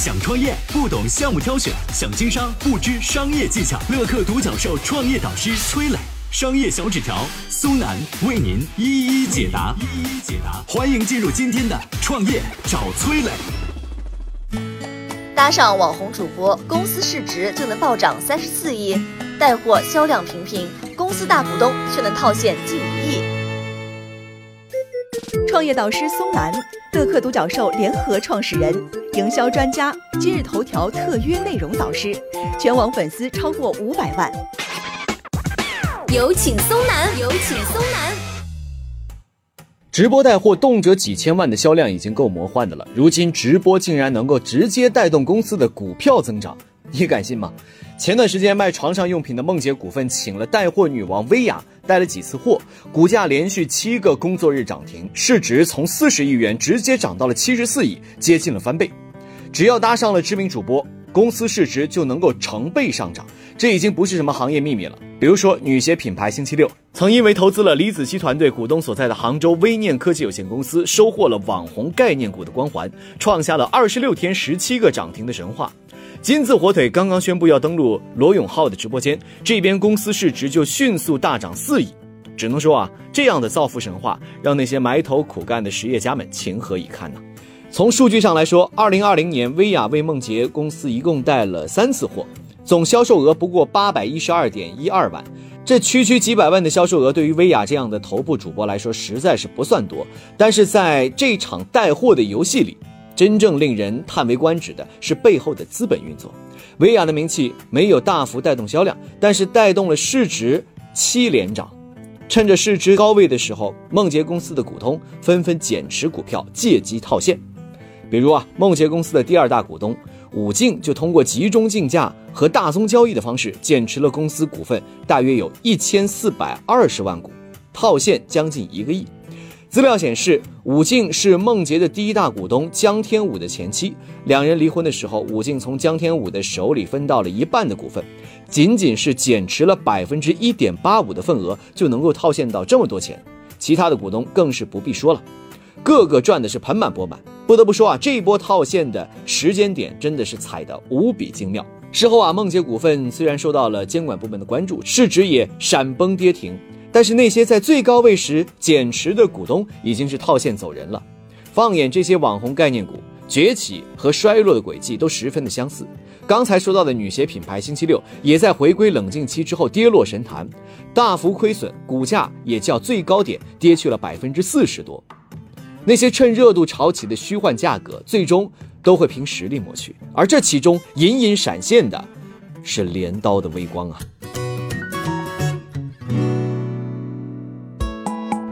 想创业不懂项目挑选，想经商不知商业技巧。乐客独角兽创业导师崔磊，商业小纸条苏南为您一一解答。一一解答，欢迎进入今天的创业找崔磊。搭上网红主播，公司市值就能暴涨三十四亿；带货销量平平，公司大股东却能套现近一亿。创业导师松南，乐客独角兽联合创始人，营销专家，今日头条特约内容导师，全网粉丝超过五百万。有请松南，有请松南。直播带货动辄几千万的销量已经够魔幻的了，如今直播竟然能够直接带动公司的股票增长，你敢信吗？前段时间卖床上用品的梦洁股份请了带货女王薇娅带了几次货，股价连续七个工作日涨停，市值从四十亿元直接涨到了七十四亿，接近了翻倍。只要搭上了知名主播，公司市值就能够成倍上涨，这已经不是什么行业秘密了。比如说，女鞋品牌星期六曾因为投资了李子柒团队股东所在的杭州微念科技有限公司，收获了网红概念股的光环，创下了二十六天十七个涨停的神话。金字火腿刚刚宣布要登陆罗永浩的直播间，这边公司市值就迅速大涨四亿。只能说啊，这样的造富神话让那些埋头苦干的实业家们情何以堪呢？从数据上来说，二零二零年薇娅为梦洁公司一共带了三次货。总销售额不过八百一十二点一二万，这区区几百万的销售额，对于薇娅这样的头部主播来说，实在是不算多。但是在这场带货的游戏里，真正令人叹为观止的是背后的资本运作。薇娅的名气没有大幅带动销量，但是带动了市值七连涨。趁着市值高位的时候，梦洁公司的股东纷纷减持股票，借机套现。比如啊，梦洁公司的第二大股东。武进就通过集中竞价和大宗交易的方式减持了公司股份，大约有一千四百二十万股，套现将近一个亿。资料显示，武静是梦洁的第一大股东江天武的前妻，两人离婚的时候，武静从江天武的手里分到了一半的股份，仅仅是减持了百分之一点八五的份额就能够套现到这么多钱，其他的股东更是不必说了。个个赚的是盆满钵满，不得不说啊，这一波套现的时间点真的是踩得无比精妙。事后啊，梦洁股份虽然受到了监管部门的关注，市值也闪崩跌停，但是那些在最高位时减持的股东已经是套现走人了。放眼这些网红概念股崛起和衰落的轨迹都十分的相似。刚才说到的女鞋品牌星期六也在回归冷静期之后跌落神坛，大幅亏损，股价也较最高点跌去了百分之四十多。那些趁热度炒起的虚幻价格，最终都会凭实力抹去，而这其中隐隐闪现的，是镰刀的微光啊！